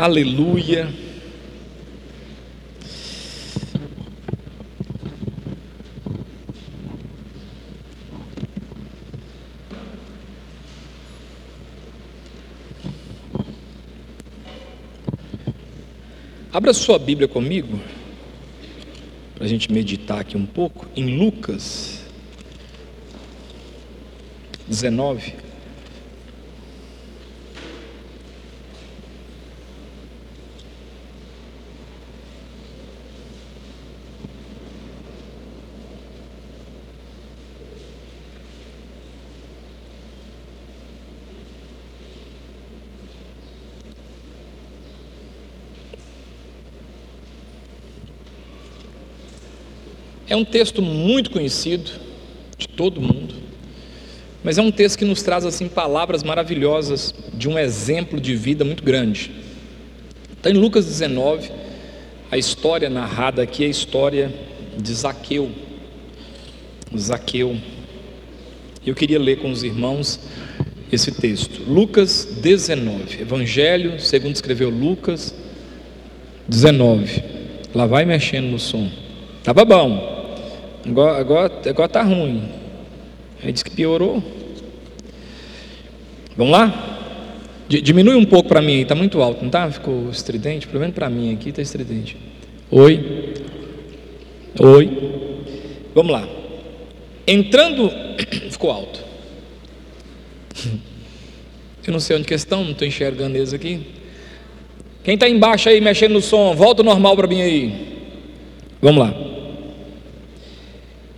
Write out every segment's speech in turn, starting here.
Aleluia. Abra sua Bíblia comigo, para a gente meditar aqui um pouco, em Lucas 19. É um texto muito conhecido de todo mundo, mas é um texto que nos traz assim palavras maravilhosas de um exemplo de vida muito grande. Está em Lucas 19, a história narrada aqui é a história de Zaqueu. Zaqueu. Eu queria ler com os irmãos esse texto. Lucas 19, Evangelho, segundo escreveu Lucas 19. Lá vai mexendo no som. Tava bom. Agora, agora, agora tá ruim. Aí diz que piorou. Vamos lá? Diminui um pouco para mim aí, está muito alto, não está? Ficou estridente? Pelo menos para mim aqui está estridente. Oi. Oi. Vamos lá. Entrando. Ficou alto. Eu não sei onde questão, não estou enxergando eles aqui. Quem está embaixo aí mexendo no som, volta normal para mim aí. Vamos lá.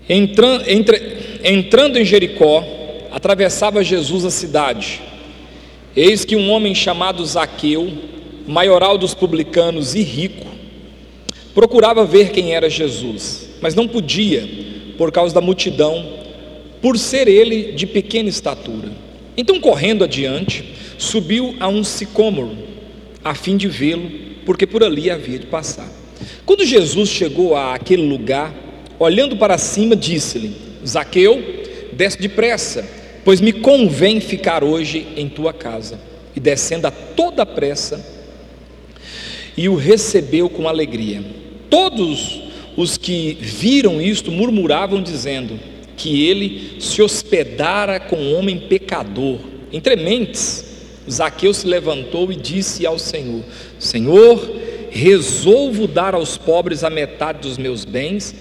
Entrando, entre, entrando em Jericó, atravessava Jesus a cidade. Eis que um homem chamado Zaqueu, maioral dos publicanos e rico, procurava ver quem era Jesus, mas não podia, por causa da multidão, por ser ele de pequena estatura. Então, correndo adiante, subiu a um sicômoro, a fim de vê-lo, porque por ali havia de passar. Quando Jesus chegou àquele lugar, olhando para cima, disse-lhe: Zaqueu, desce depressa, pois me convém ficar hoje em tua casa. E descendo a toda pressa, e o recebeu com alegria. Todos os que viram isto murmuravam, dizendo que ele se hospedara com um homem pecador. Entre mentes, Zaqueu se levantou e disse ao Senhor: Senhor, resolvo dar aos pobres a metade dos meus bens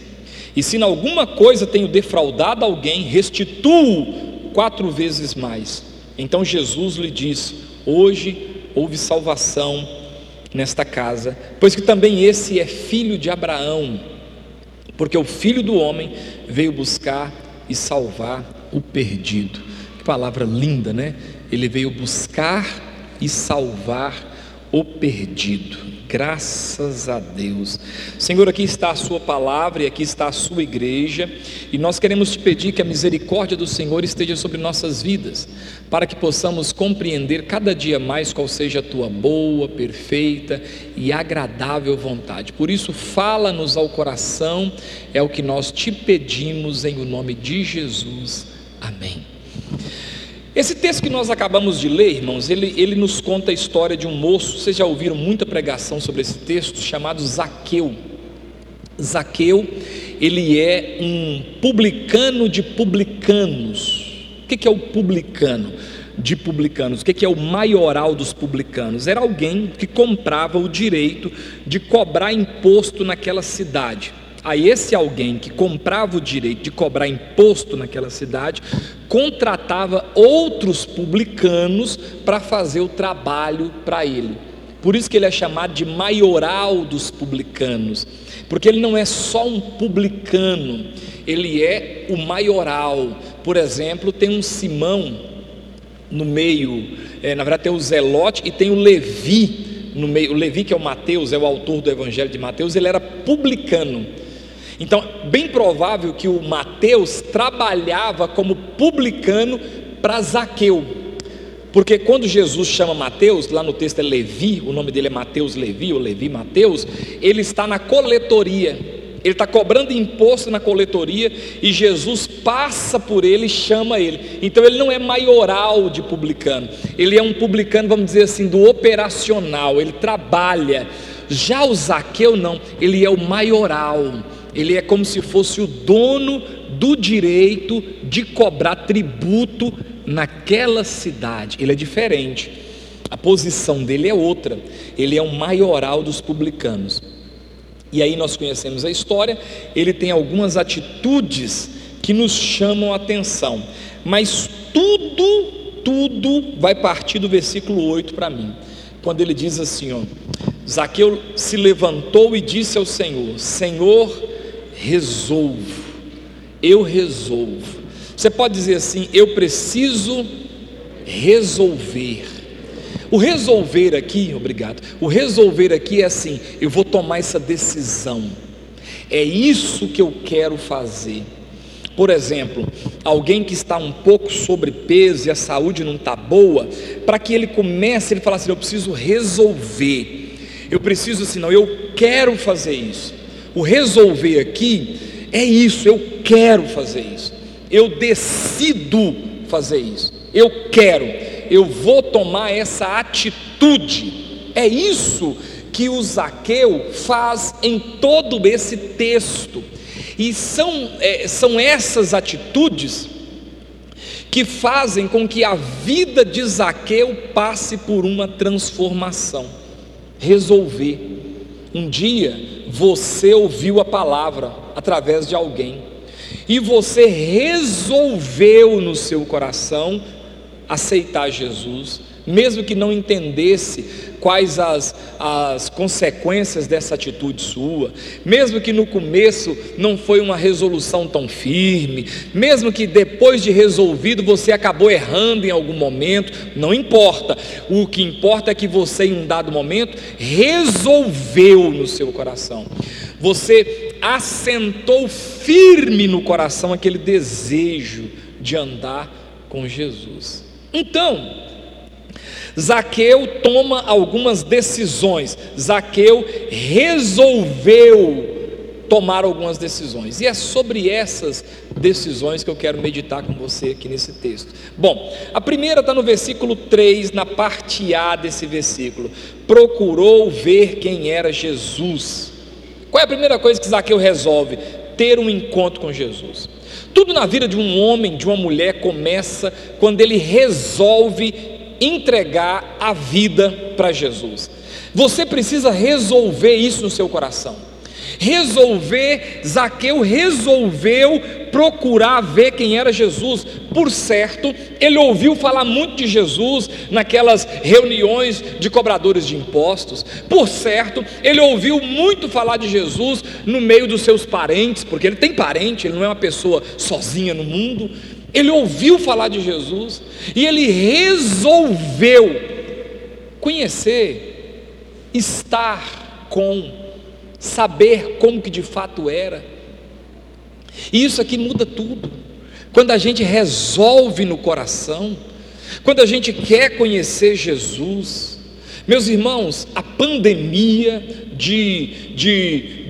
e se em alguma coisa tenho defraudado alguém, restituo quatro vezes mais. Então Jesus lhe disse: Hoje houve salvação nesta casa, pois que também esse é filho de Abraão, porque o filho do homem veio buscar e salvar o perdido. Que palavra linda, né? Ele veio buscar e salvar o perdido. Graças a Deus. Senhor, aqui está a Sua palavra e aqui está a Sua igreja, e nós queremos te pedir que a misericórdia do Senhor esteja sobre nossas vidas, para que possamos compreender cada dia mais qual seja a Tua boa, perfeita e agradável vontade. Por isso, fala-nos ao coração, é o que nós te pedimos em o nome de Jesus. Amém. Esse texto que nós acabamos de ler, irmãos, ele, ele nos conta a história de um moço, vocês já ouviram muita pregação sobre esse texto, chamado Zaqueu. Zaqueu, ele é um publicano de publicanos. O que é o publicano de publicanos? O que é o maioral dos publicanos? Era alguém que comprava o direito de cobrar imposto naquela cidade a esse alguém que comprava o direito de cobrar imposto naquela cidade, contratava outros publicanos para fazer o trabalho para ele. Por isso que ele é chamado de maioral dos publicanos, porque ele não é só um publicano, ele é o maioral. Por exemplo, tem um Simão no meio, é, na verdade tem o Zelote e tem o Levi no meio. O Levi, que é o Mateus, é o autor do Evangelho de Mateus, ele era publicano. Então, bem provável que o Mateus trabalhava como publicano para Zaqueu. Porque quando Jesus chama Mateus, lá no texto é Levi, o nome dele é Mateus Levi, ou Levi Mateus, ele está na coletoria. Ele está cobrando imposto na coletoria e Jesus passa por ele e chama ele. Então ele não é maioral de publicano, ele é um publicano, vamos dizer assim, do operacional, ele trabalha. Já o Zaqueu não, ele é o maioral, ele é como se fosse o dono do direito de cobrar tributo naquela cidade. Ele é diferente, a posição dele é outra, ele é o maioral dos publicanos. E aí nós conhecemos a história, ele tem algumas atitudes que nos chamam a atenção, mas tudo, tudo vai partir do versículo 8 para mim, quando ele diz assim: ó, Zaqueu se levantou e disse ao Senhor: Senhor, resolvo, eu resolvo. Você pode dizer assim: eu preciso resolver. O resolver aqui, obrigado. O resolver aqui é assim: eu vou tomar essa decisão. É isso que eu quero fazer. Por exemplo, alguém que está um pouco sobrepeso e a saúde não está boa, para que ele comece, ele fala assim: eu preciso resolver. Eu preciso assim, não, eu quero fazer isso. O resolver aqui é isso, eu quero fazer isso. Eu decido fazer isso. Eu quero eu vou tomar essa atitude. É isso que o Zaqueu faz em todo esse texto. E são, é, são essas atitudes que fazem com que a vida de Zaqueu passe por uma transformação. Resolver. Um dia você ouviu a palavra através de alguém e você resolveu no seu coração aceitar Jesus, mesmo que não entendesse quais as, as consequências dessa atitude sua, mesmo que no começo não foi uma resolução tão firme, mesmo que depois de resolvido você acabou errando em algum momento, não importa, o que importa é que você, em um dado momento, resolveu no seu coração, você assentou firme no coração aquele desejo de andar com Jesus. Então, Zaqueu toma algumas decisões. Zaqueu resolveu tomar algumas decisões. E é sobre essas decisões que eu quero meditar com você aqui nesse texto. Bom, a primeira está no versículo 3, na parte A desse versículo. Procurou ver quem era Jesus. Qual é a primeira coisa que Zaqueu resolve? Ter um encontro com Jesus. Tudo na vida de um homem, de uma mulher, começa quando ele resolve entregar a vida para Jesus. Você precisa resolver isso no seu coração. Resolver, Zaqueu resolveu procurar ver quem era Jesus. Por certo, ele ouviu falar muito de Jesus naquelas reuniões de cobradores de impostos. Por certo, ele ouviu muito falar de Jesus no meio dos seus parentes, porque ele tem parente, ele não é uma pessoa sozinha no mundo. Ele ouviu falar de Jesus e ele resolveu conhecer, estar com, saber como que de fato era. E isso aqui muda tudo. Quando a gente resolve no coração, quando a gente quer conhecer Jesus, meus irmãos, a pandemia de, de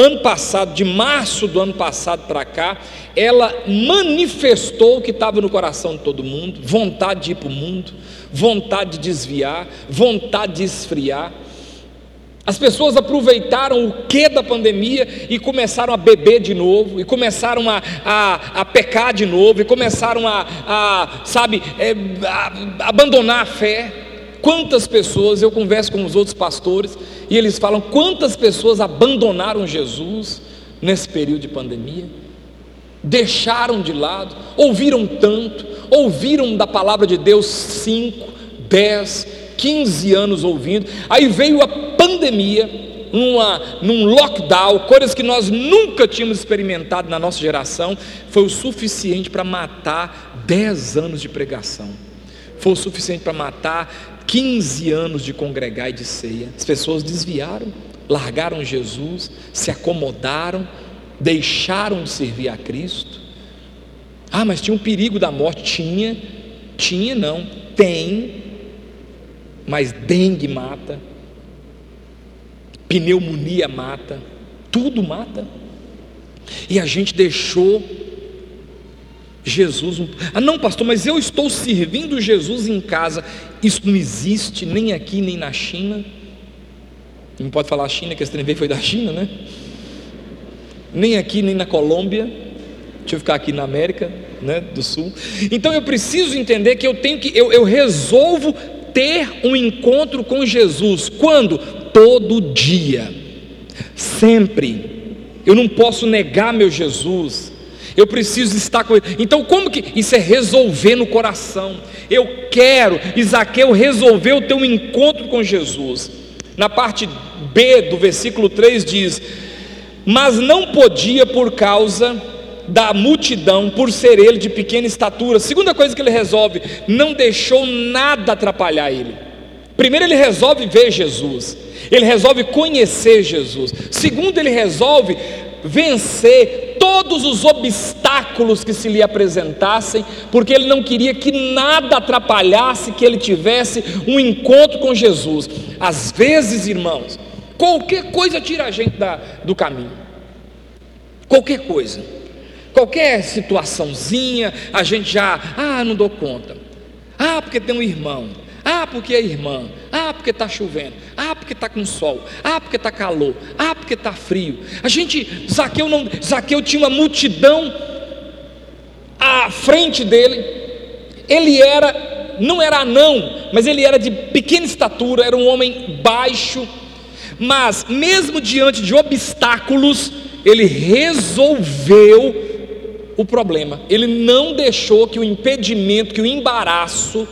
ano passado, de março do ano passado para cá, ela manifestou o que estava no coração de todo mundo: vontade de ir para o mundo, vontade de desviar, vontade de esfriar. As pessoas aproveitaram o que da pandemia e começaram a beber de novo, e começaram a, a, a pecar de novo, e começaram a, a sabe, é, a, abandonar a fé. Quantas pessoas, eu converso com os outros pastores, e eles falam: quantas pessoas abandonaram Jesus nesse período de pandemia? Deixaram de lado, ouviram tanto, ouviram da palavra de Deus cinco, dez, 15 anos ouvindo, aí veio a pandemia, numa, num lockdown, coisas que nós nunca tínhamos experimentado na nossa geração, foi o suficiente para matar 10 anos de pregação, foi o suficiente para matar 15 anos de congregar e de ceia. As pessoas desviaram, largaram Jesus, se acomodaram, deixaram de servir a Cristo. Ah, mas tinha um perigo da morte? Tinha, tinha não, tem, mas dengue mata, pneumonia mata, tudo mata. E a gente deixou Jesus. Ah, não, pastor, mas eu estou servindo Jesus em casa. Isso não existe nem aqui nem na China. Não pode falar China, que esse trem foi da China, né? Nem aqui nem na Colômbia. Deixa eu ficar aqui na América né, do Sul. Então eu preciso entender que eu tenho que, eu, eu resolvo ter um encontro com Jesus. Quando? Todo dia. Sempre. Eu não posso negar meu Jesus. Eu preciso estar com ele. Então, como que isso é resolver no coração? Eu quero, Isaqueu, resolver o teu encontro com Jesus. Na parte B do versículo 3 diz: Mas não podia por causa da multidão, por ser ele de pequena estatura. Segunda coisa que ele resolve, não deixou nada atrapalhar ele. Primeiro, ele resolve ver Jesus, ele resolve conhecer Jesus. Segundo, ele resolve vencer todos os obstáculos que se lhe apresentassem, porque ele não queria que nada atrapalhasse que ele tivesse um encontro com Jesus. Às vezes, irmãos, qualquer coisa tira a gente da, do caminho, qualquer coisa, qualquer situaçãozinha, a gente já, ah, não dou conta, ah, porque tem um irmão, ah, porque é irmã. Ah, porque está chovendo. Ah, porque está com sol. Ah, porque está calor. Ah, porque está frio. A gente, Zaqueu não, Zaqueu tinha uma multidão à frente dele. Ele era, não era anão, mas ele era de pequena estatura, era um homem baixo. Mas mesmo diante de obstáculos, ele resolveu o problema. Ele não deixou que o impedimento, que o embaraço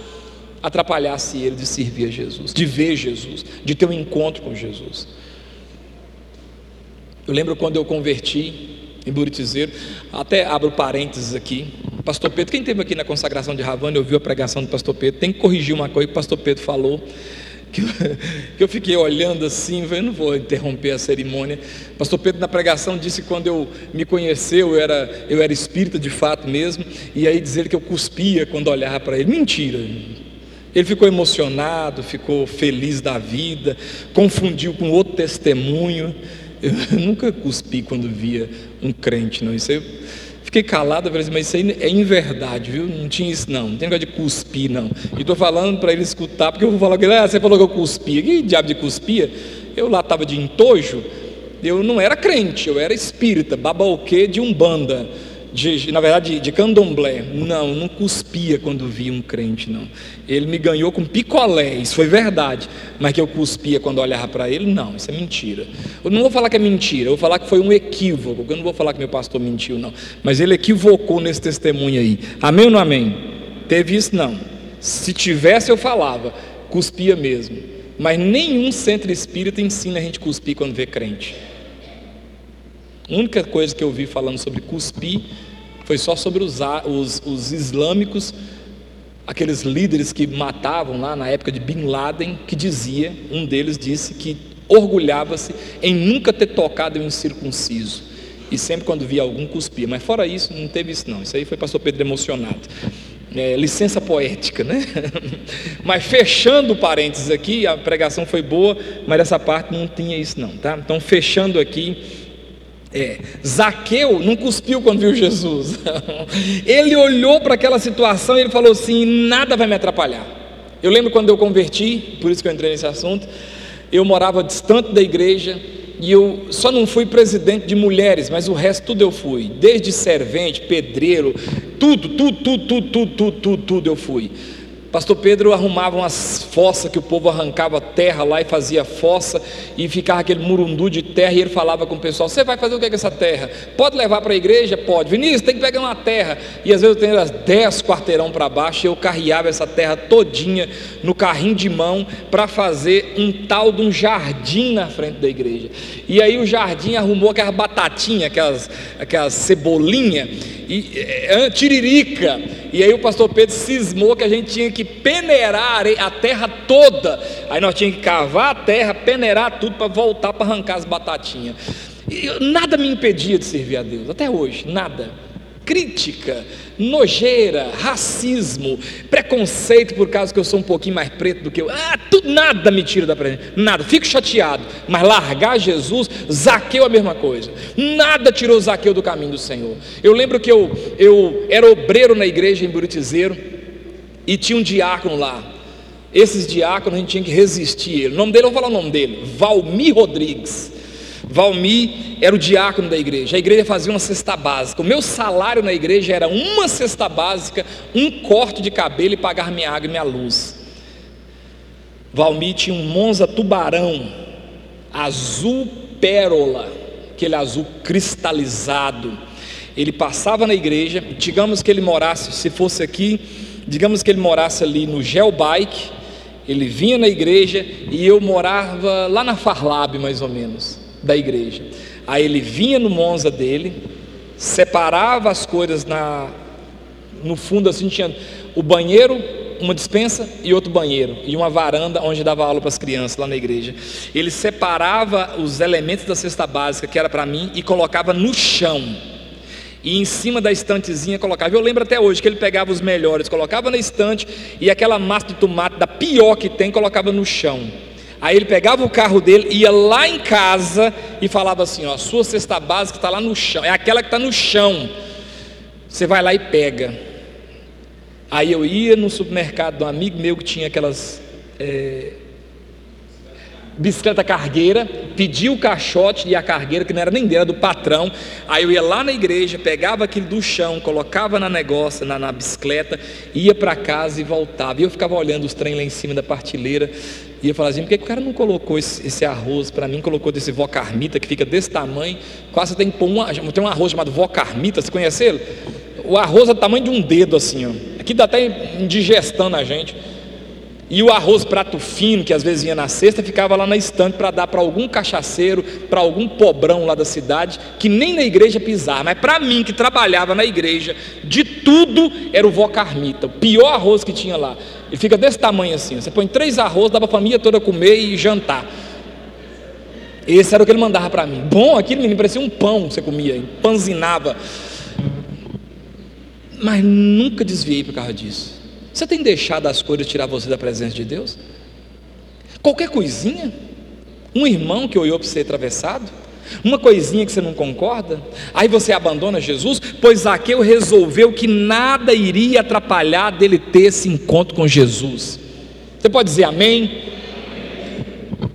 atrapalhasse ele de servir a Jesus, de ver Jesus, de ter um encontro com Jesus. Eu lembro quando eu converti em Buritizeiro, até abro parênteses aqui. Pastor Pedro, quem teve aqui na consagração de Ravana, ouviu a pregação do Pastor Pedro, tem que corrigir uma coisa que o Pastor Pedro falou. Que eu, que eu fiquei olhando assim, eu não vou interromper a cerimônia. Pastor Pedro, na pregação, disse que quando eu me conheceu, eu era, eu era espírita de fato mesmo, e aí dizer que eu cuspia quando olhava para ele. Mentira, ele ficou emocionado, ficou feliz da vida, confundiu com outro testemunho. Eu nunca cuspi quando via um crente, não. Isso eu fiquei calado, falei assim, mas isso aí é inverdade, viu? Não tinha isso, não. Não tem negócio de cuspir, não. E estou falando para ele escutar, porque eu vou falar com ele, ah, você falou que eu cuspia. Que diabo de cuspia? Eu lá estava de entojo, eu não era crente, eu era espírita, babalquê de umbanda de, na verdade, de candomblé. Não, não cuspia quando via um crente, não. Ele me ganhou com picolé, isso foi verdade. Mas que eu cuspia quando olhava para ele, não, isso é mentira. Eu não vou falar que é mentira, eu vou falar que foi um equívoco. Eu não vou falar que meu pastor mentiu, não. Mas ele equivocou nesse testemunho aí. Amém ou não amém? Teve isso, não. Se tivesse, eu falava. Cuspia mesmo. Mas nenhum centro espírita ensina a gente cuspir quando vê crente. A única coisa que eu vi falando sobre cuspir foi só sobre os, os, os islâmicos, aqueles líderes que matavam lá na época de Bin Laden, que dizia, um deles disse que orgulhava-se em nunca ter tocado em um circunciso. E sempre quando via algum cuspia. Mas fora isso, não teve isso não. Isso aí foi pastor Pedro emocionado. É, licença poética, né? mas fechando parênteses aqui, a pregação foi boa, mas essa parte não tinha isso não, tá? Então fechando aqui, é, Zaqueu não cuspiu quando viu Jesus. ele olhou para aquela situação e ele falou assim: nada vai me atrapalhar. Eu lembro quando eu converti, por isso que eu entrei nesse assunto. Eu morava distante da igreja e eu só não fui presidente de mulheres, mas o resto tudo eu fui, desde servente, pedreiro, tudo, tudo, tudo, tudo, tudo, tudo, tudo, tudo eu fui. Pastor Pedro arrumava umas fossas que o povo arrancava terra lá e fazia fossa e ficava aquele murundu de terra e ele falava com o pessoal: Você vai fazer o que com essa terra? Pode levar para a igreja? Pode. Vinícius, tem que pegar uma terra. E às vezes eu tenho as dez quarteirão para baixo e eu carreava essa terra todinha no carrinho de mão para fazer um tal de um jardim na frente da igreja. E aí o jardim arrumou aquelas batatinhas, aquelas, aquelas cebolinha e é, tiririca. E aí o pastor Pedro cismou que a gente tinha que peneirar a terra toda. Aí nós tínhamos que cavar a terra, peneirar tudo para voltar para arrancar as batatinhas. E nada me impedia de servir a Deus, até hoje, nada. crítica, nojeira, racismo, preconceito por causa que eu sou um pouquinho mais preto do que eu. Ah, tudo, nada me tira da presença, nada. Fico chateado, mas largar Jesus, Zaqueu a mesma coisa. Nada tirou Zaqueu do caminho do Senhor. Eu lembro que eu, eu era obreiro na igreja em Buritizeiro e tinha um diácono lá. Esses diáconos a gente tinha que resistir. O nome dele, eu vou falar o nome dele: Valmir Rodrigues. Valmi era o diácono da igreja. A igreja fazia uma cesta básica. O meu salário na igreja era uma cesta básica, um corte de cabelo e pagar minha água e minha luz. Valmi tinha um Monza tubarão, azul pérola, aquele azul cristalizado. Ele passava na igreja, digamos que ele morasse, se fosse aqui, digamos que ele morasse ali no Geobike, ele vinha na igreja e eu morava lá na Farlab, mais ou menos da igreja. Aí ele vinha no Monza dele, separava as coisas na, no fundo assim tinha o banheiro, uma dispensa e outro banheiro e uma varanda onde dava aula para as crianças lá na igreja. Ele separava os elementos da cesta básica que era para mim e colocava no chão. E em cima da estantezinha colocava. Eu lembro até hoje que ele pegava os melhores, colocava na estante e aquela massa de tomate da pior que tem colocava no chão. Aí ele pegava o carro dele, ia lá em casa e falava assim: ó, sua cesta básica está lá no chão, é aquela que está no chão. Você vai lá e pega. Aí eu ia no supermercado de um amigo meu que tinha aquelas é, bicicleta cargueira, pedia o caixote e a cargueira, que não era nem dele, era do patrão. Aí eu ia lá na igreja, pegava aquilo do chão, colocava na negócio, na, na bicicleta, ia para casa e voltava. E eu ficava olhando os trem lá em cima da partilheira. E eu falava assim, por que o cara não colocou esse, esse arroz para mim, colocou desse vó carmita que fica desse tamanho, quase tem que pôr uma, tem um arroz chamado vó carmita, você conhece ele? O arroz é do tamanho de um dedo assim, ó. Aqui dá até indigestão na gente. E o arroz prato fino, que às vezes vinha na cesta, ficava lá na estante para dar para algum cachaceiro, para algum pobrão lá da cidade, que nem na igreja pisava. Mas para mim, que trabalhava na igreja, de tudo era o vó carmita, o pior arroz que tinha lá. Ele fica desse tamanho assim. Você põe três arroz, dá para a família toda comer e jantar. Esse era o que ele mandava para mim. Bom, aquilo me parecia um pão que você comia, panzinava. Mas nunca desviei por causa disso. Você tem deixado as coisas tirar você da presença de Deus? Qualquer coisinha? Um irmão que olhou para você atravessado? Uma coisinha que você não concorda? Aí você abandona Jesus? Pois Zaqueu resolveu que nada iria atrapalhar dele ter esse encontro com Jesus. Você pode dizer amém?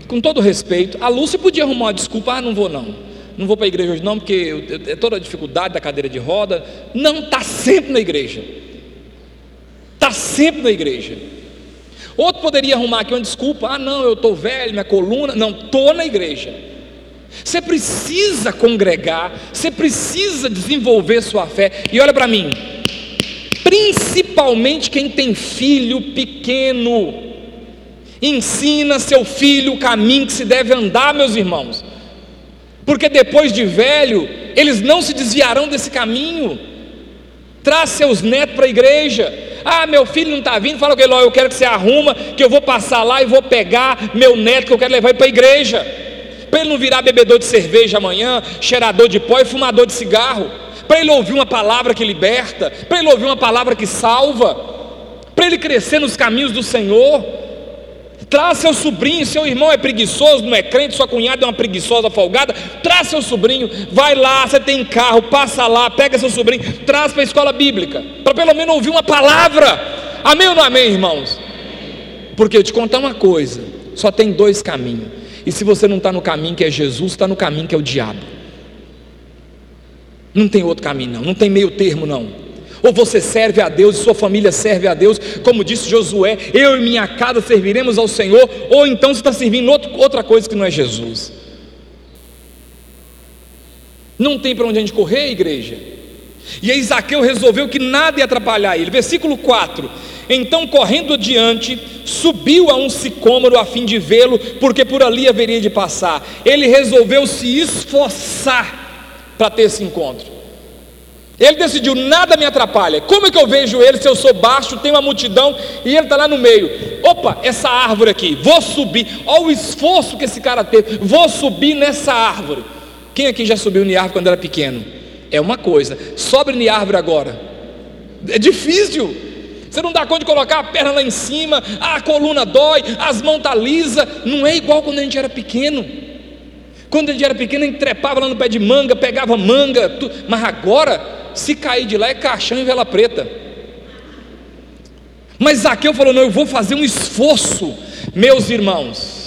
Com todo respeito, a Lúcia podia arrumar uma desculpa, ah, não vou não. Não vou para a igreja hoje não, porque é toda a dificuldade da cadeira de roda. Não, está sempre na igreja. Está sempre na igreja. Outro poderia arrumar aqui uma desculpa: ah, não, eu estou velho, minha coluna. Não, estou na igreja. Você precisa congregar, você precisa desenvolver sua fé. E olha para mim, principalmente quem tem filho pequeno, ensina seu filho o caminho que se deve andar, meus irmãos, porque depois de velho, eles não se desviarão desse caminho. Traz seus netos para a igreja, ah, meu filho não está vindo, fala com ele, eu quero que você arruma, que eu vou passar lá e vou pegar meu neto que eu quero levar para a igreja. Para ele não virar bebedor de cerveja amanhã, cheirador de pó e fumador de cigarro. Para ele ouvir uma palavra que liberta, para ele ouvir uma palavra que salva, para ele crescer nos caminhos do Senhor. Traz seu sobrinho, seu irmão é preguiçoso, não é crente, sua cunhada é uma preguiçosa folgada. Traz seu sobrinho, vai lá, você tem carro, passa lá, pega seu sobrinho, traz para a escola bíblica, para pelo menos ouvir uma palavra. Amém ou não amém, irmãos? Porque eu te contar uma coisa: só tem dois caminhos. E se você não está no caminho que é Jesus, está no caminho que é o diabo. Não tem outro caminho, não, não tem meio termo, não. Ou você serve a Deus e sua família serve a Deus, como disse Josué: eu e minha casa serviremos ao Senhor, ou então você está servindo outra coisa que não é Jesus. Não tem para onde a gente correr, igreja. E aí Zaqueu resolveu que nada ia atrapalhar ele. Versículo 4: Então, correndo adiante, subiu a um sicômoro a fim de vê-lo, porque por ali haveria de passar. Ele resolveu se esforçar para ter esse encontro. Ele decidiu, nada me atrapalha. Como é que eu vejo ele se eu sou baixo, tem uma multidão e ele está lá no meio? Opa, essa árvore aqui, vou subir. Olha o esforço que esse cara teve, vou subir nessa árvore. Quem aqui já subiu em árvore quando era pequeno? é uma coisa, sobe em árvore agora, é difícil. Você não dá conta de colocar a perna lá em cima, a coluna dói, as mãos tá lisas. Não é igual quando a gente era pequeno. Quando a gente era pequeno, a gente trepava lá no pé de manga, pegava manga, mas agora, se cair de lá, é caixão e vela preta. Mas Zaqueu falou: Não, eu vou fazer um esforço, meus irmãos.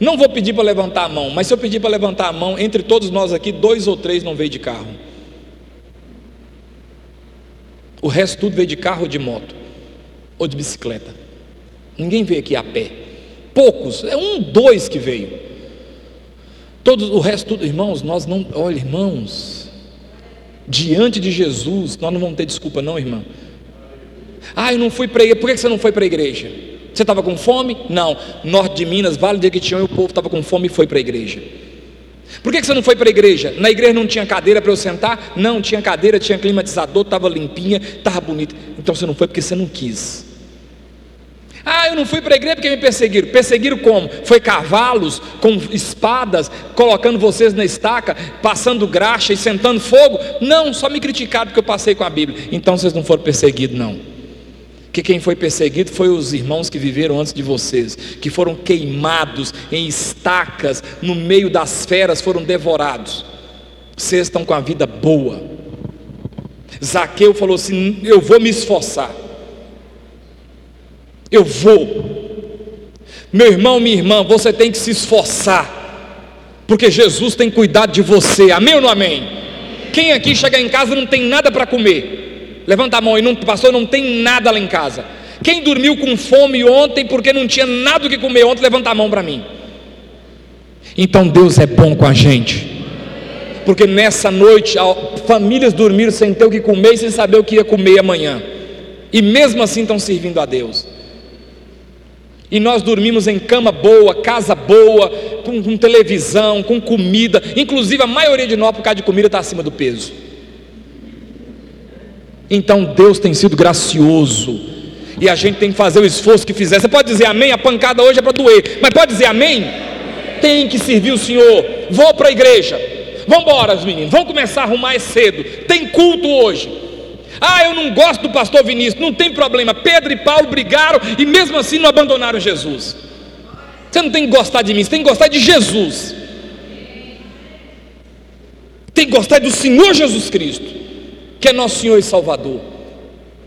Não vou pedir para levantar a mão, mas se eu pedir para levantar a mão, entre todos nós aqui, dois ou três não veio de carro. O resto tudo veio de carro ou de moto, ou de bicicleta. Ninguém veio aqui a pé. Poucos, é um, dois que veio. Todos, o resto tudo, irmãos, nós não, olha, irmãos, diante de Jesus, nós não vamos ter desculpa, não, irmão. Ah, eu não fui para a igreja, por que você não foi para a igreja? Você estava com fome? Não. Norte de Minas, Vale de Equitinhão, o povo estava com fome e foi para a igreja. Por que você não foi para a igreja? Na igreja não tinha cadeira para eu sentar? Não, tinha cadeira, tinha climatizador, estava limpinha, estava bonita. Então você não foi porque você não quis. Ah, eu não fui para a igreja porque me perseguiram. Perseguiram como? Foi cavalos com espadas, colocando vocês na estaca, passando graxa e sentando fogo? Não, só me criticaram porque eu passei com a Bíblia. Então vocês não foram perseguidos, não. Que quem foi perseguido foi os irmãos que viveram antes de vocês, que foram queimados em estacas, no meio das feras, foram devorados. Vocês estão com a vida boa. Zaqueu falou assim: Eu vou me esforçar. Eu vou. Meu irmão, minha irmã, você tem que se esforçar, porque Jesus tem cuidado de você. Amém ou não amém? Quem aqui chega em casa não tem nada para comer? Levanta a mão e não, pastor, não tem nada lá em casa. Quem dormiu com fome ontem porque não tinha nada o que comer ontem, levanta a mão para mim. Então Deus é bom com a gente. Porque nessa noite famílias dormiram sem ter o que comer e sem saber o que ia comer amanhã. E mesmo assim estão servindo a Deus. E nós dormimos em cama boa, casa boa, com, com, televisão, com comida. Inclusive a maioria de nós, por causa de comida, está acima do peso. Então Deus tem sido gracioso. E a gente tem que fazer o esforço que fizer. Você pode dizer amém? A pancada hoje é para doer. Mas pode dizer amém? Tem que servir o Senhor. Vou para a igreja. Vamos embora, meninos. Vamos começar a arrumar cedo. Tem culto hoje. Ah, eu não gosto do pastor Vinícius, não tem problema. Pedro e Paulo brigaram e mesmo assim não abandonaram Jesus. Você não tem que gostar de mim, você tem que gostar de Jesus. Tem que gostar do Senhor Jesus Cristo, que é nosso Senhor e Salvador,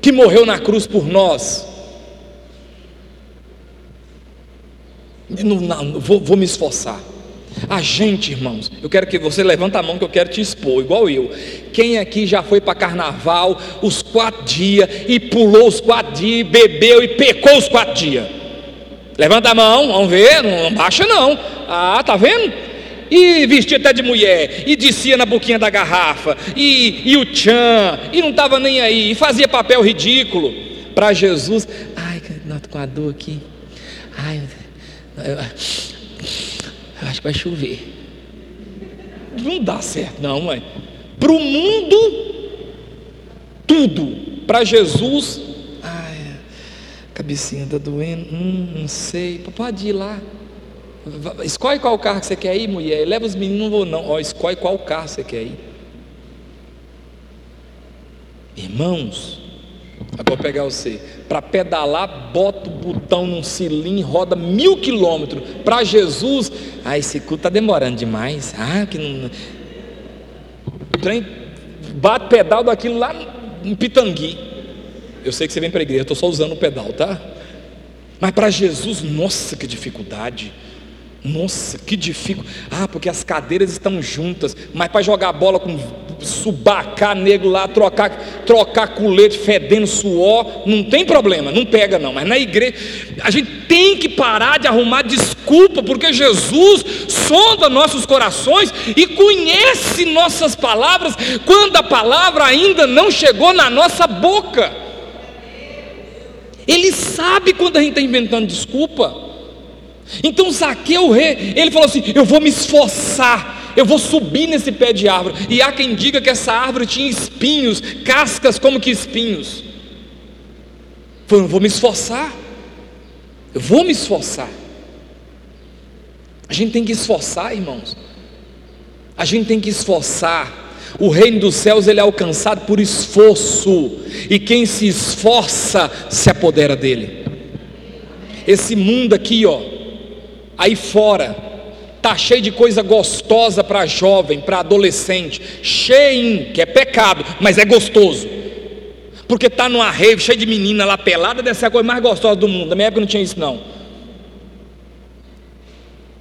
que morreu na cruz por nós. Não, não, vou, vou me esforçar. A gente, irmãos, eu quero que você levanta a mão que eu quero te expor, igual eu. Quem aqui já foi para carnaval os quatro dias e pulou os quatro dias, bebeu e pecou os quatro dias? Levanta a mão, vamos ver, não baixa não. Ah, tá vendo? E vestia até de mulher, e descia na boquinha da garrafa, e, e o tchan, e não estava nem aí, e fazia papel ridículo para Jesus. Ai, noto com a dor aqui. Ai, eu, eu acho que vai chover. Não dá certo, não, mãe. Para o mundo, tudo. Para Jesus, ai, cabecinha está doendo, hum, não sei. Pode ir lá. Escolhe qual carro que você quer ir, mulher. Leva os meninos, não vou não. Ó, escolhe qual carro você quer ir. Irmãos, Agora vou pegar você. Para pedalar, bota o botão num cilindro, roda mil quilômetros. Para Jesus, ah, esse culto está demorando demais. Ah, que não. Trem bate pedal daquilo lá em Pitangui. Eu sei que você vem para a igreja, estou só usando o pedal, tá? Mas para Jesus, nossa, que dificuldade. Nossa, que difícil. Ah, porque as cadeiras estão juntas. Mas para jogar bola com subacar nego lá, trocar, trocar colete fedendo suor, não tem problema, não pega não. Mas na igreja, a gente tem que parar de arrumar desculpa, porque Jesus sonda nossos corações e conhece nossas palavras quando a palavra ainda não chegou na nossa boca. Ele sabe quando a gente está inventando desculpa. Então Zaqueu, ele falou assim: Eu vou me esforçar, eu vou subir nesse pé de árvore. E há quem diga que essa árvore tinha espinhos, cascas como que espinhos. Eu vou me esforçar, eu vou me esforçar. A gente tem que esforçar, irmãos. A gente tem que esforçar O reino dos céus ele é alcançado por esforço, e quem se esforça se apodera dele. Esse mundo aqui, ó, aí fora, tá cheio de coisa gostosa para jovem, para adolescente, cheio, que é pecado, mas é gostoso. Porque tá numa rave cheio de menina lá pelada, deve ser a coisa mais gostosa do mundo. Na minha época não tinha isso não.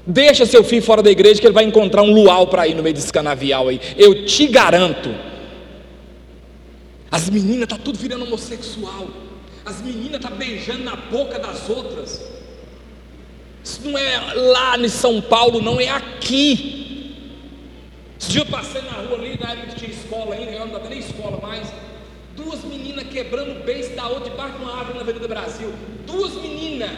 Deixa seu filho fora da igreja que ele vai encontrar um luau para ir no meio desse canavial aí. Eu te garanto. As meninas tá tudo virando homossexual. As meninas tá beijando na boca das outras. Isso não é lá em São Paulo, não é aqui. Esse dia eu passei na rua ali, na época que tinha escola ainda, não dava nem escola mais. Duas meninas quebrando o beijo da outra debaixo de uma árvore na Avenida Brasil. Duas meninas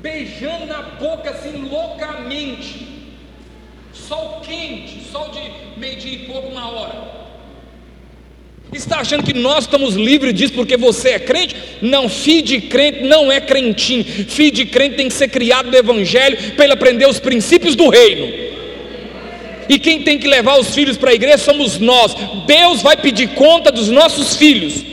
beijando na boca assim loucamente. Sol quente, sol de meio-dia e pouco, uma hora. Está achando que nós estamos livres disso porque você é crente? Não, filho de crente não é crentinho. Filho de crente tem que ser criado no Evangelho para ele aprender os princípios do reino. E quem tem que levar os filhos para a igreja somos nós. Deus vai pedir conta dos nossos filhos.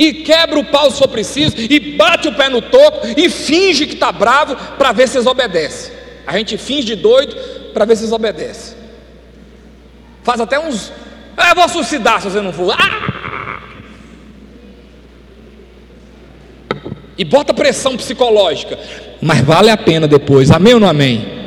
e quebra o pau se for preciso, e bate o pé no toco, e finge que está bravo para ver se eles obedecem. A gente finge de doido para ver se eles obedecem. Faz até uns. Ah, eu vou suicidar se você não for. Ah! E bota pressão psicológica. Mas vale a pena depois. Amém ou não amém?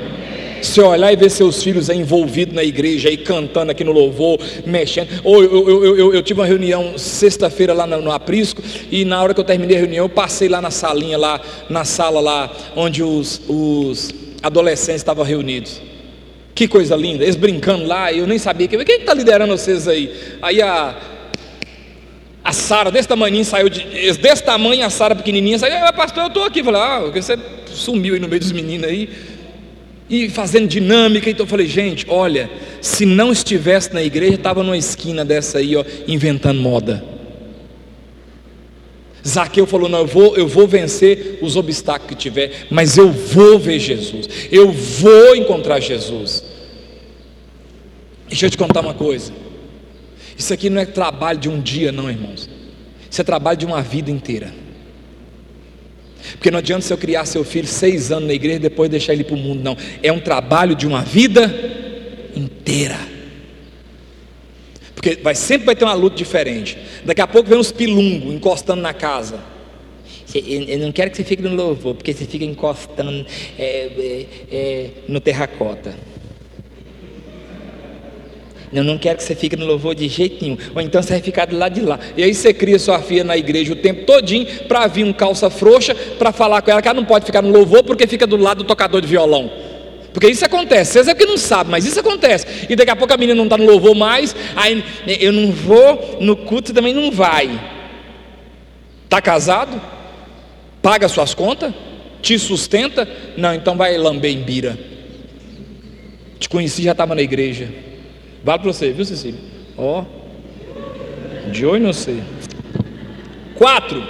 Você olhar e ver seus filhos envolvidos na igreja, aí cantando aqui no louvor, mexendo. Ou eu, eu, eu, eu tive uma reunião sexta-feira lá no, no, Aprisco, e na hora que eu terminei a reunião, eu passei lá na salinha, lá, na sala lá, onde os, os adolescentes estavam reunidos. Que coisa linda, eles brincando lá, eu nem sabia. Quem está liderando vocês aí? Aí a, a Sara, desse tamanho, saiu de. Desse tamanho, a Sara pequenininha saiu. Ah, pastor, eu estou aqui. Falei, ah, você sumiu aí no meio dos meninos aí e fazendo dinâmica. Então eu falei, gente, olha, se não estivesse na igreja, estava numa esquina dessa aí, ó, inventando moda. Zaqueu falou: Não, eu vou, eu vou vencer os obstáculos que tiver, mas eu vou ver Jesus, eu vou encontrar Jesus. Deixa eu te contar uma coisa: isso aqui não é trabalho de um dia, não, irmãos, isso é trabalho de uma vida inteira. Porque não adianta se eu criar seu filho seis anos na igreja e depois deixar ele para o mundo, não. É um trabalho de uma vida inteira. Porque vai, sempre vai ter uma luta diferente. Daqui a pouco vem uns pilungos encostando na casa. Eu não quero que você fique no louvor, porque você fica encostando é, é, é, no terracota. Eu não quero que você fique no louvor de jeito nenhum. Ou então você vai ficar do lado de lá. E aí você cria sua filha na igreja o tempo todinho para vir um calça frouxa para falar com ela que ela não pode ficar no louvor porque fica do lado do tocador de violão. Porque isso acontece, vocês é que não sabem, mas isso acontece. E daqui a pouco a menina não está no louvor mais, aí eu não vou no culto, também não vai. Está casado? Paga suas contas? Te sustenta? Não, então vai lamber em bira. Te conheci, já estava na igreja. Vale para você, viu, Cecília? Ó, oh, de olho não sei. 4,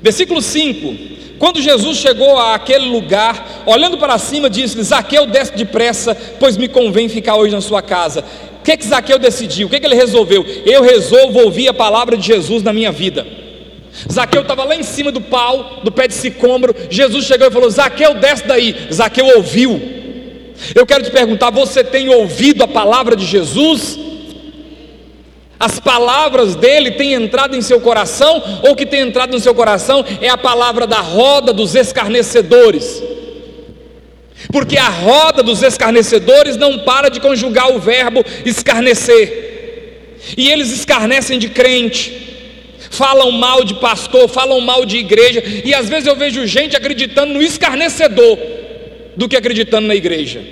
versículo 5. Quando Jesus chegou àquele lugar, olhando para cima, disse-lhe: Zaqueu, desce depressa, pois me convém ficar hoje na sua casa. O que, que Zaqueu decidiu? O que, que ele resolveu? Eu resolvo ouvir a palavra de Jesus na minha vida. Zaqueu estava lá em cima do pau, do pé de sicômoro. Jesus chegou e falou: Zaqueu, desce daí. Zaqueu ouviu. Eu quero te perguntar: você tem ouvido a palavra de Jesus? As palavras dele têm entrado em seu coração, ou o que tem entrado no seu coração é a palavra da roda dos escarnecedores. Porque a roda dos escarnecedores não para de conjugar o verbo escarnecer. E eles escarnecem de crente, falam mal de pastor, falam mal de igreja, e às vezes eu vejo gente acreditando no escarnecedor do que acreditando na igreja.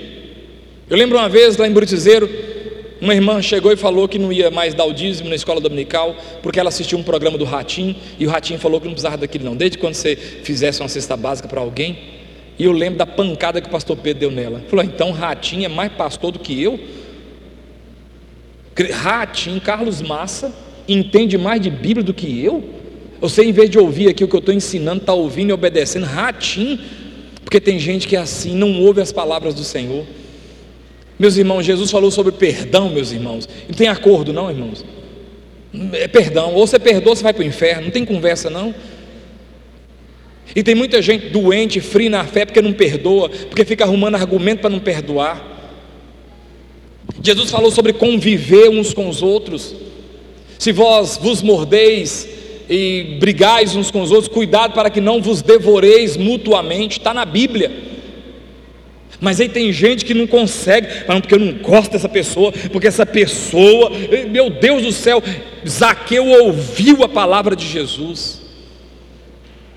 Eu lembro uma vez lá em Brutizeiro, uma irmã chegou e falou que não ia mais dar o dízimo na escola dominical, porque ela assistiu um programa do Ratinho, e o Ratinho falou que não precisava daquilo não, desde quando você fizesse uma cesta básica para alguém, e eu lembro da pancada que o pastor Pedro deu nela. Falou, então Ratinho é mais pastor do que eu? Ratinho, Carlos Massa, entende mais de Bíblia do que eu? Você, em vez de ouvir aqui o que eu estou ensinando, está ouvindo e obedecendo, Ratinho Porque tem gente que é assim, não ouve as palavras do Senhor. Meus irmãos, Jesus falou sobre perdão, meus irmãos. Não tem acordo, não, irmãos. É perdão. Ou você perdoa, você vai para o inferno. Não tem conversa, não. E tem muita gente doente, fria na fé, porque não perdoa, porque fica arrumando argumento para não perdoar. Jesus falou sobre conviver uns com os outros. Se vós vos mordeis e brigais uns com os outros, cuidado para que não vos devoreis mutuamente, está na Bíblia. Mas aí tem gente que não consegue, porque eu não gosto dessa pessoa, porque essa pessoa, meu Deus do céu, Zaqueu ouviu a palavra de Jesus.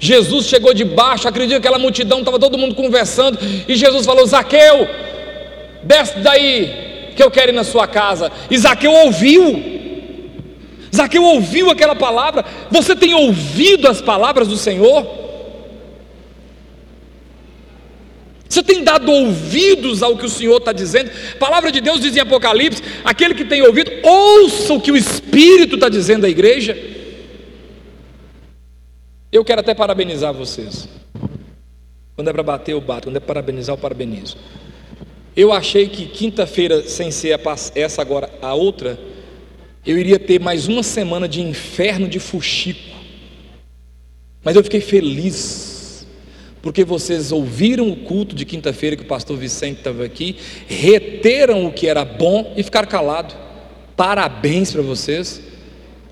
Jesus chegou de baixo, acredito que aquela multidão, estava todo mundo conversando, e Jesus falou: Zaqueu, desce daí, que eu quero ir na sua casa. E Zaqueu ouviu. Zaqueu ouviu aquela palavra. Você tem ouvido as palavras do Senhor? Você tem dado ouvidos ao que o Senhor está dizendo? A palavra de Deus diz em Apocalipse: aquele que tem ouvido, ouça o que o Espírito está dizendo à igreja. Eu quero até parabenizar vocês. Quando é para bater, eu bato. Quando é para parabenizar, eu parabenizo. Eu achei que quinta-feira, sem ser essa agora, a outra, eu iria ter mais uma semana de inferno de fuxico. Mas eu fiquei feliz porque vocês ouviram o culto de quinta-feira que o pastor Vicente estava aqui, reteram o que era bom e ficaram calados. Parabéns para vocês.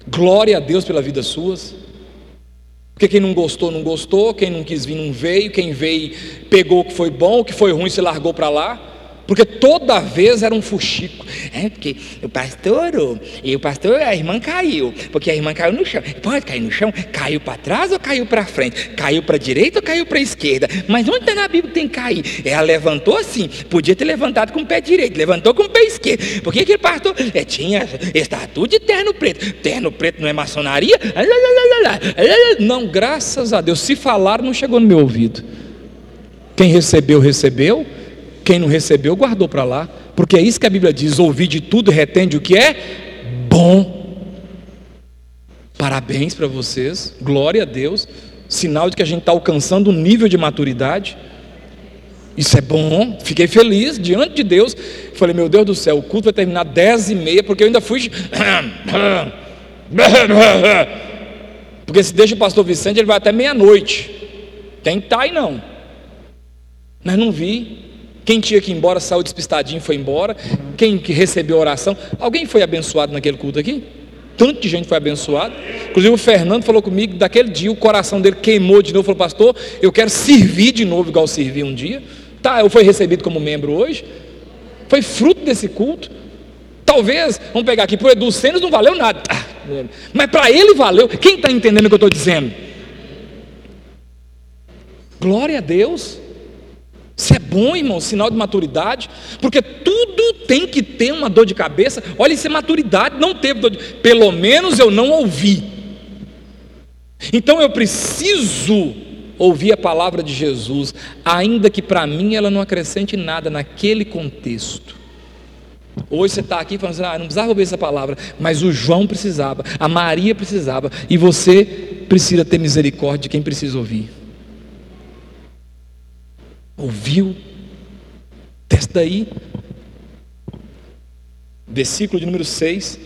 Glória a Deus pela vida suas. Porque quem não gostou, não gostou, quem não quis vir, não veio, quem veio, pegou o que foi bom, o que foi ruim, se largou para lá. Porque toda vez era um fuxico. É, porque o pastor, e o pastor, a irmã caiu. Porque a irmã caiu no chão. Pode cair no chão? Caiu para trás ou caiu para frente? Caiu para a direita ou caiu para a esquerda? Mas onde está na Bíblia que tem que cair? Ela levantou assim. Podia ter levantado com o pé direito. Levantou com o pé esquerdo. Porque aquele pastor é, tinha estatua de terno preto. Terno preto não é maçonaria? Não, graças a Deus. Se falar, não chegou no meu ouvido. Quem recebeu, recebeu. Quem não recebeu, guardou para lá. Porque é isso que a Bíblia diz: ouvir de tudo retende o que é bom. Parabéns para vocês, glória a Deus. Sinal de que a gente está alcançando um nível de maturidade. Isso é bom, fiquei feliz diante de Deus. Falei, meu Deus do céu, o culto vai terminar dez e meia, porque eu ainda fui. Porque se deixa o pastor Vicente, ele vai até meia-noite. Tem que estar tá aí não. Mas não vi. Quem tinha que ir embora saiu despistadinho foi embora. Quem que recebeu oração. Alguém foi abençoado naquele culto aqui? Tanto de gente foi abençoado. Inclusive o Fernando falou comigo, daquele dia o coração dele queimou de novo. Falou, pastor, eu quero servir de novo, igual servi um dia. Tá, eu fui recebido como membro hoje. Foi fruto desse culto. Talvez, vamos pegar aqui, para o Edu não valeu nada. Ah, mas para ele valeu. Quem está entendendo o que eu estou dizendo? Glória a Deus. Isso é bom, irmão, sinal de maturidade, porque tudo tem que ter uma dor de cabeça. Olha, isso é maturidade, não teve dor de pelo menos eu não ouvi. Então eu preciso ouvir a palavra de Jesus, ainda que para mim ela não acrescente nada naquele contexto. Hoje você está aqui falando assim, ah, não precisava ouvir essa palavra, mas o João precisava, a Maria precisava, e você precisa ter misericórdia de quem precisa ouvir ouviu. Testa daí. Versículo de número 6.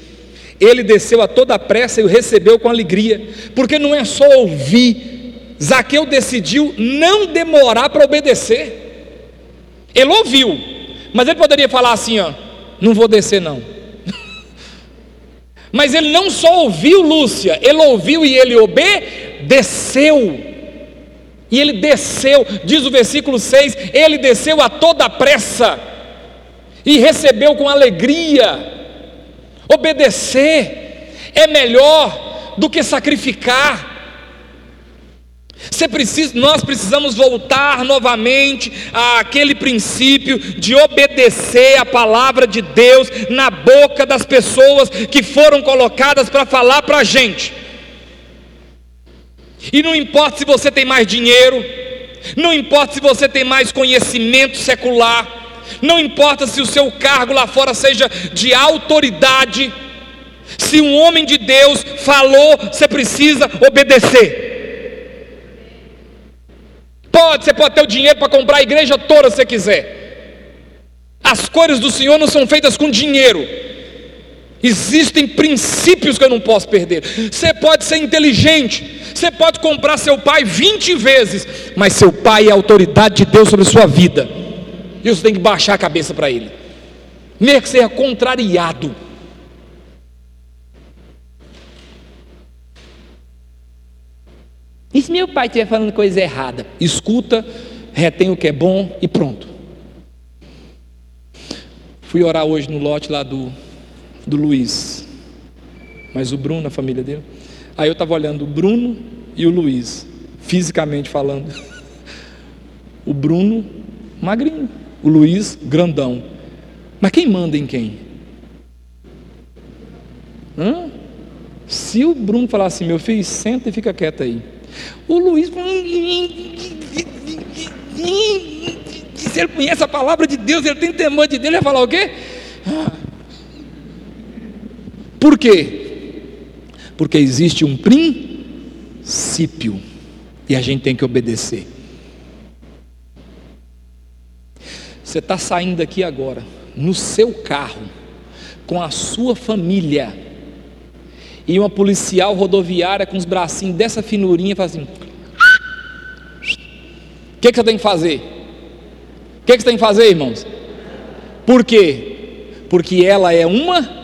Ele desceu a toda pressa e o recebeu com alegria, porque não é só ouvir, Zaqueu decidiu não demorar para obedecer. Ele ouviu, mas ele poderia falar assim: ó, não vou descer não. mas ele não só ouviu, Lúcia, ele ouviu e ele obedeceu. E ele desceu, diz o versículo 6, ele desceu a toda pressa e recebeu com alegria. Obedecer é melhor do que sacrificar. Você precisa, nós precisamos voltar novamente àquele princípio de obedecer a palavra de Deus na boca das pessoas que foram colocadas para falar para a gente. E não importa se você tem mais dinheiro, não importa se você tem mais conhecimento secular, não importa se o seu cargo lá fora seja de autoridade, se um homem de Deus falou, você precisa obedecer. Pode você pode ter o dinheiro para comprar a igreja toda se você quiser. As cores do Senhor não são feitas com dinheiro. Existem princípios que eu não posso perder. Você pode ser inteligente, você pode comprar seu pai 20 vezes, mas seu pai é a autoridade de Deus sobre a sua vida. E você tem que baixar a cabeça para ele, mesmo que seja contrariado. E se meu pai estiver falando coisa errada? Escuta, retém o que é bom e pronto. Fui orar hoje no lote lá do, do Luiz, mas o Bruno, a família dele. Aí eu estava olhando o Bruno e o Luiz, fisicamente falando. O Bruno, magrinho. O Luiz, grandão. Mas quem manda em quem? Hã? Se o Bruno falar assim, meu filho, senta e fica quieto aí. O Luiz. Se ele conhece a palavra de Deus, ele tem temor de Deus, ele vai falar o quê? Por quê? Porque existe um princípio e a gente tem que obedecer. Você está saindo daqui agora, no seu carro, com a sua família, e uma policial rodoviária com os bracinhos dessa finurinha faz assim. O que, que você tem que fazer? O que, que você tem que fazer, irmãos? Por quê? Porque ela é uma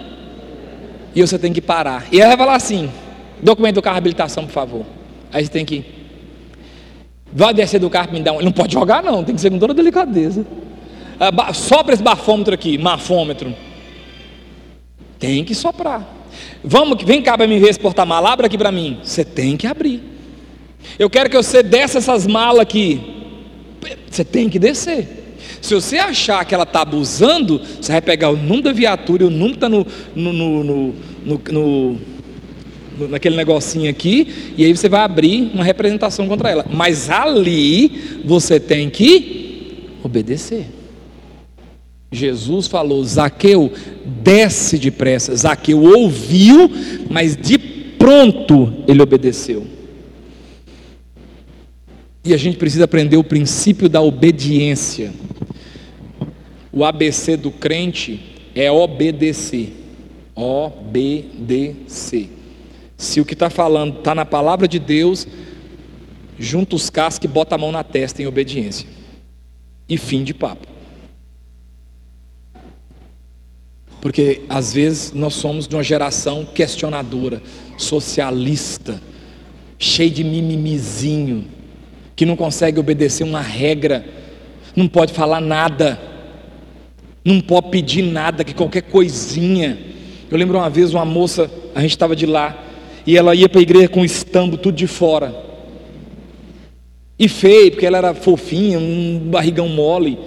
e você tem que parar. E ela vai falar assim: documento do carro habilitação, por favor. Aí você tem que. Vai descer do carro me dar um. Ele não pode jogar, não, tem que ser com toda delicadeza. Ah, sopra esse bafômetro aqui, mafômetro. Tem que soprar. Vamos, vem cá para me ver esse porta-mala, abre aqui para mim. Você tem que abrir. Eu quero que você desça essas malas aqui. Você tem que descer. Se você achar que ela está abusando, você vai pegar o número da viatura, o número está no, no, no, no, naquele negocinho aqui, e aí você vai abrir uma representação contra ela. Mas ali você tem que obedecer. Jesus falou: Zaqueu, desce depressa. Zaqueu ouviu, mas de pronto ele obedeceu. E a gente precisa aprender o princípio da obediência. O ABC do crente é obedecer. Obedecer. Se o que está falando está na palavra de Deus, junta os cascos e bota a mão na testa em obediência. E fim de papo. Porque às vezes nós somos de uma geração questionadora, socialista, cheio de mimimizinho, que não consegue obedecer uma regra, não pode falar nada, não pode pedir nada, que qualquer coisinha. Eu lembro uma vez uma moça, a gente estava de lá, e ela ia para a igreja com o estambo tudo de fora. E feio, porque ela era fofinha, um barrigão mole.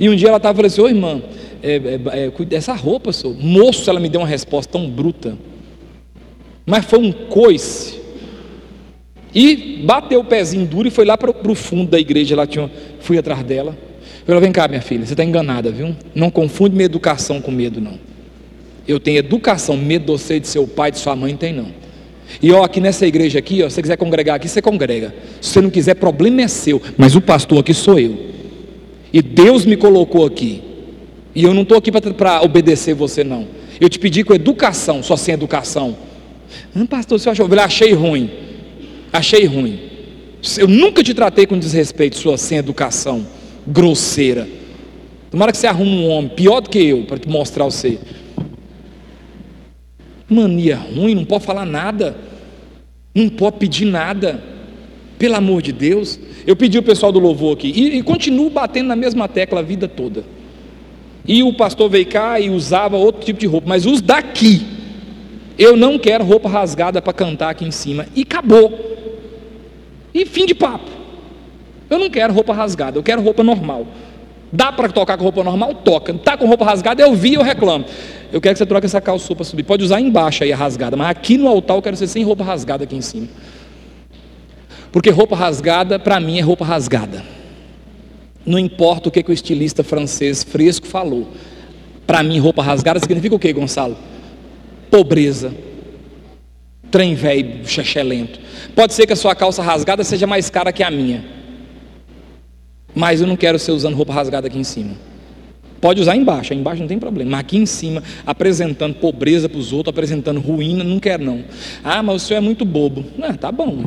E um dia ela estava falando assim, ô irmã, é, é, é, dessa roupa, sou. Moço, ela me deu uma resposta tão bruta. Mas foi um coice. E bateu o pezinho duro e foi lá para o fundo da igreja. Lá tinha, fui atrás dela. Falei, vem cá, minha filha, você está enganada, viu? Não confunde minha educação com medo, não. Eu tenho educação, medo você, de seu pai, de sua mãe, tem não. E ó, aqui nessa igreja aqui, ó, se você quiser congregar aqui, você congrega. Se você não quiser, problema é seu. Mas o pastor aqui sou eu. E Deus me colocou aqui. E eu não estou aqui para obedecer você, não. Eu te pedi com educação, só sem educação. Não, pastor, você achou? Eu achei ruim. Achei ruim. Eu nunca te tratei com desrespeito, sua sem educação, grosseira. Tomara que você arrume um homem pior do que eu para te mostrar você. Mania ruim, não pode falar nada. Não pode pedir nada. Pelo amor de Deus. Eu pedi o pessoal do louvor aqui. E, e continuo batendo na mesma tecla a vida toda. E o pastor veio cá e usava outro tipo de roupa, mas os daqui, eu não quero roupa rasgada para cantar aqui em cima. E acabou. E fim de papo. Eu não quero roupa rasgada, eu quero roupa normal. Dá para tocar com roupa normal? Toca. Tá com roupa rasgada, eu vi, eu reclamo. Eu quero que você troque essa calça para subir. Pode usar embaixo aí a rasgada, mas aqui no altar eu quero ser sem roupa rasgada aqui em cima. Porque roupa rasgada, para mim, é roupa rasgada. Não importa o que, que o estilista francês fresco falou. Para mim, roupa rasgada significa o que, Gonçalo? Pobreza. Trem velho, lento. Pode ser que a sua calça rasgada seja mais cara que a minha. Mas eu não quero ser usando roupa rasgada aqui em cima. Pode usar embaixo, aí embaixo não tem problema. Mas aqui em cima, apresentando pobreza para os outros, apresentando ruína, não quero não. Ah, mas o senhor é muito bobo. Não, tá bom.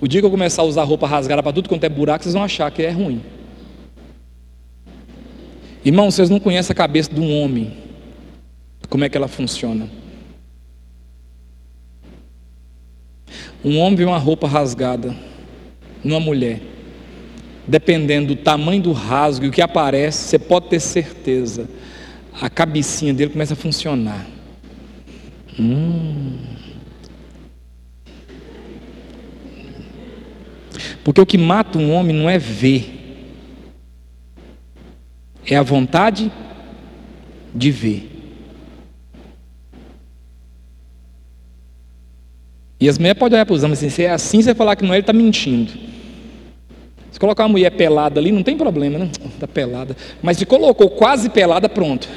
O dia que eu começar a usar roupa rasgada para tudo quanto é buraco, vocês vão achar que é ruim. Irmão, vocês não conhecem a cabeça de um homem, como é que ela funciona. Um homem vê uma roupa rasgada numa mulher, dependendo do tamanho do rasgo e o que aparece, você pode ter certeza, a cabecinha dele começa a funcionar. Hum. Porque o que mata um homem não é ver, é a vontade de ver. E as mulheres podem olhar para os homens assim, se é assim, você falar que não é, ele está mentindo. Colocar uma mulher pelada ali, não tem problema, né? Está pelada. Mas se colocou quase pelada, pronto.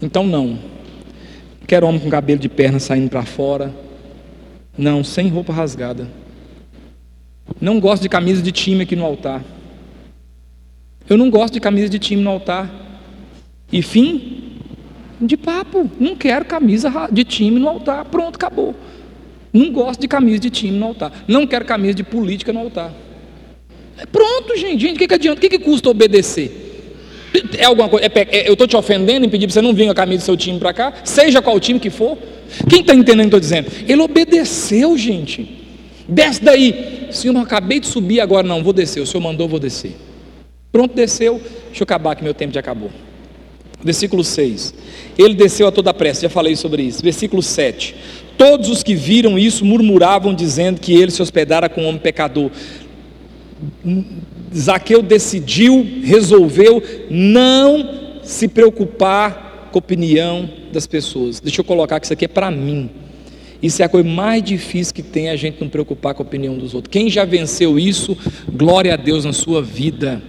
Então não. Quero homem com cabelo de perna saindo para fora. Não, sem roupa rasgada. Não gosto de camisa de time aqui no altar. Eu não gosto de camisa de time no altar. E fim de papo. Não quero camisa de time no altar. Pronto, acabou. Não gosto de camisa de time no altar. Não quero camisa de política no altar. É pronto, gente. Gente, o que, que adianta? O que, que custa obedecer? É alguma coisa? É, é, eu estou te ofendendo em pedir para você não vir com a camisa do seu time para cá, seja qual time que for. Quem está entendendo o que eu estou dizendo? Ele obedeceu, gente. Desce daí. Senhor, eu acabei de subir agora, não, vou descer. O Senhor mandou, vou descer. Pronto, desceu. Deixa eu acabar que meu tempo já acabou. Versículo 6. Ele desceu a toda pressa, já falei sobre isso. Versículo 7. Todos os que viram isso murmuravam, dizendo que ele se hospedara com um homem pecador. Zaqueu decidiu, resolveu não se preocupar com a opinião das pessoas. Deixa eu colocar que isso aqui é para mim. Isso é a coisa mais difícil que tem a gente não preocupar com a opinião dos outros. Quem já venceu isso, glória a Deus na sua vida.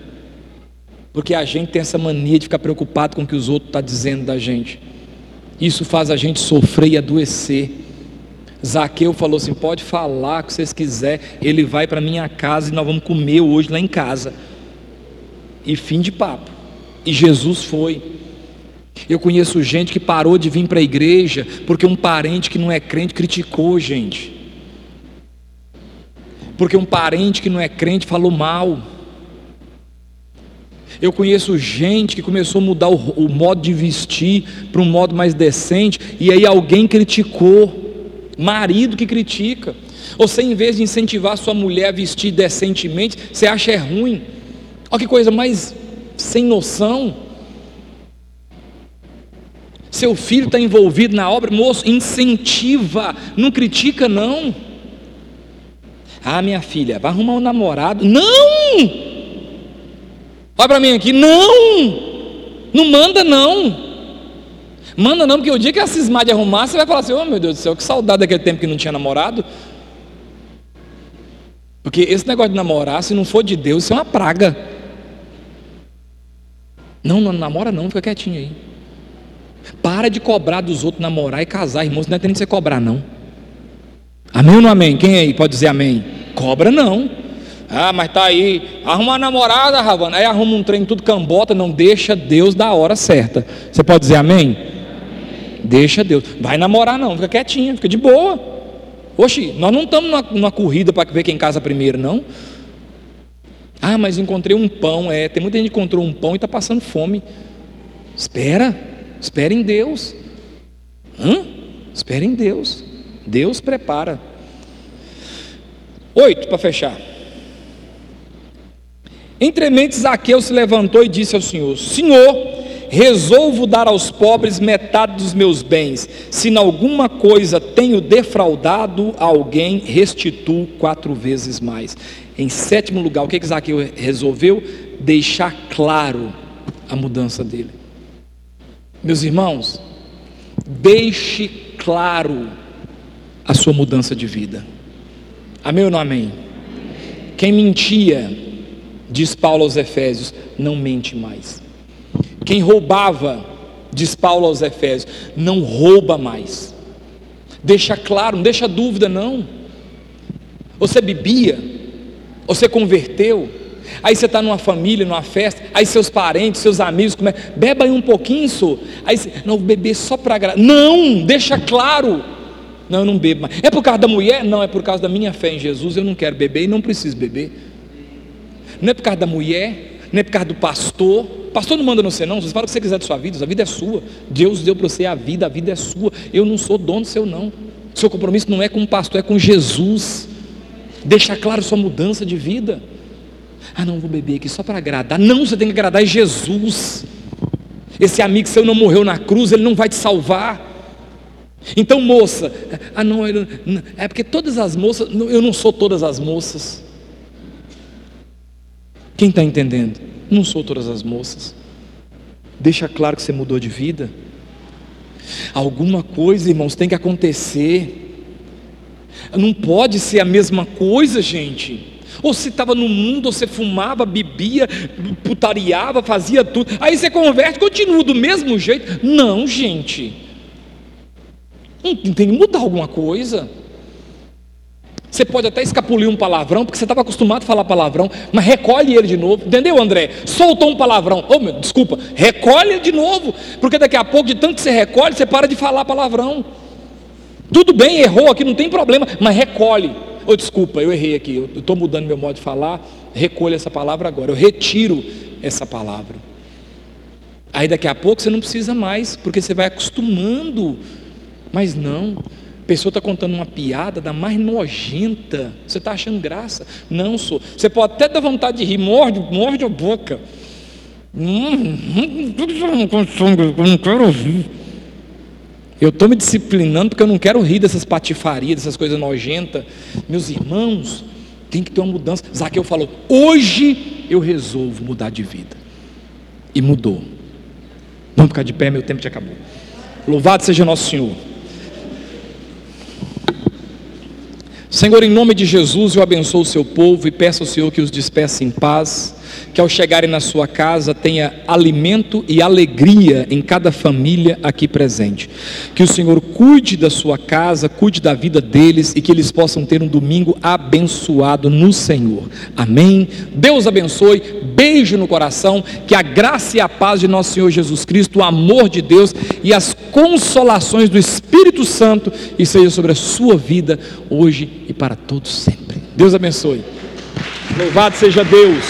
Porque a gente tem essa mania de ficar preocupado com o que os outros estão tá dizendo da gente. Isso faz a gente sofrer e adoecer. Zaqueu falou assim: pode falar o que vocês quiserem, ele vai para minha casa e nós vamos comer hoje lá em casa. E fim de papo. E Jesus foi. Eu conheço gente que parou de vir para a igreja porque um parente que não é crente criticou, gente. Porque um parente que não é crente falou mal. Eu conheço gente que começou a mudar o, o modo de vestir para um modo mais decente, e aí alguém criticou marido que critica. Você, em vez de incentivar sua mulher a vestir decentemente, você acha é ruim. Olha que coisa mais sem noção. Seu filho está envolvido na obra, moço, incentiva, não critica, não. Ah, minha filha, vai arrumar um namorado. Não! Olha para mim aqui, não! Não manda, não. Manda não, porque o dia que a cismar de arrumar, você vai falar assim: oh meu Deus do céu, que saudade daquele tempo que não tinha namorado. Porque esse negócio de namorar, se não for de Deus, isso é uma praga. Não, não namora não, fica quietinho aí. Para de cobrar dos outros namorar e casar, irmãos, não é tendo você cobrar, não. Amém ou não amém? Quem aí pode dizer amém? Cobra não. Ah, mas tá aí, arruma uma namorada, Ravana, aí arruma um trem tudo cambota, não deixa Deus da hora certa. Você pode dizer amém? Deixa Deus. Vai namorar não, fica quietinha, fica de boa. Oxi, nós não estamos numa, numa corrida para ver quem casa primeiro, não. Ah, mas encontrei um pão. É, tem muita gente que encontrou um pão e está passando fome. Espera, espera em Deus. Hã? Espera em Deus. Deus prepara. Oito para fechar. Entre mentes, Zaqueu se levantou e disse ao Senhor: Senhor, resolvo dar aos pobres metade dos meus bens. Se em alguma coisa tenho defraudado alguém, restituo quatro vezes mais. Em sétimo lugar, o que, que Zaqueu resolveu? Deixar claro a mudança dele. Meus irmãos, deixe claro a sua mudança de vida. Amém ou não amém? Quem mentia, diz Paulo aos Efésios, não mente mais. Quem roubava, diz Paulo aos Efésios, não rouba mais. Deixa claro, não deixa dúvida não. Você bebia, você converteu, aí você está numa família, numa festa, aí seus parentes, seus amigos, come... beba aí um pouquinho, só. Aí você, não, beber só para agradar. Não, deixa claro. Não, eu não bebo mais. É por causa da mulher? Não, é por causa da minha fé em Jesus. Eu não quero beber e não preciso beber. Não é por causa da mulher, não é por causa do pastor. Pastor não manda no não. Você fala o que você quiser da sua vida, a vida é sua. Deus deu para você a vida, a vida é sua. Eu não sou dono seu, não. Seu compromisso não é com o pastor, é com Jesus. Deixa claro sua mudança de vida. Ah, não, vou beber aqui só para agradar. Não, você tem que agradar Jesus. Esse amigo seu não morreu na cruz, ele não vai te salvar. Então, moça, ah, não, é porque todas as moças, eu não sou todas as moças. Quem está entendendo? Não sou todas as moças. Deixa claro que você mudou de vida. Alguma coisa, irmãos, tem que acontecer. Não pode ser a mesma coisa, gente. Ou você estava no mundo, ou você fumava, bebia, putariava, fazia tudo. Aí você converte, continua do mesmo jeito. Não, gente. Tem que mudar alguma coisa. Você pode até escapulir um palavrão, porque você estava acostumado a falar palavrão, mas recolhe ele de novo. Entendeu, André? Soltou um palavrão. Oh, meu, desculpa, recolhe ele de novo. Porque daqui a pouco, de tanto que você recolhe, você para de falar palavrão. Tudo bem, errou aqui, não tem problema, mas recolhe. Oh, desculpa, eu errei aqui, eu estou mudando meu modo de falar, recolha essa palavra agora, eu retiro essa palavra. Aí daqui a pouco você não precisa mais, porque você vai acostumando. Mas não, a pessoa está contando uma piada da mais nojenta. Você está achando graça? Não, sou. Você pode até dar vontade de rir, morde, morde a boca. Não quero. Eu estou me disciplinando porque eu não quero rir dessas patifarias, dessas coisas nojentas. Meus irmãos, tem que ter uma mudança. Zaqueu falou: hoje eu resolvo mudar de vida. E mudou. Vamos ficar de pé, meu tempo já acabou. Louvado seja nosso Senhor. Senhor, em nome de Jesus, eu abençoo o seu povo e peço ao Senhor que os despeça em paz, que ao chegarem na sua casa tenha alimento e alegria em cada família aqui presente. Que o Senhor cuide da sua casa, cuide da vida deles e que eles possam ter um domingo abençoado no Senhor. Amém. Deus abençoe. Beijo no coração. Que a graça e a paz de nosso Senhor Jesus Cristo, o amor de Deus e as consolações do Espírito Santo e seja sobre a sua vida hoje e para todos sempre. Deus abençoe. Louvado seja Deus.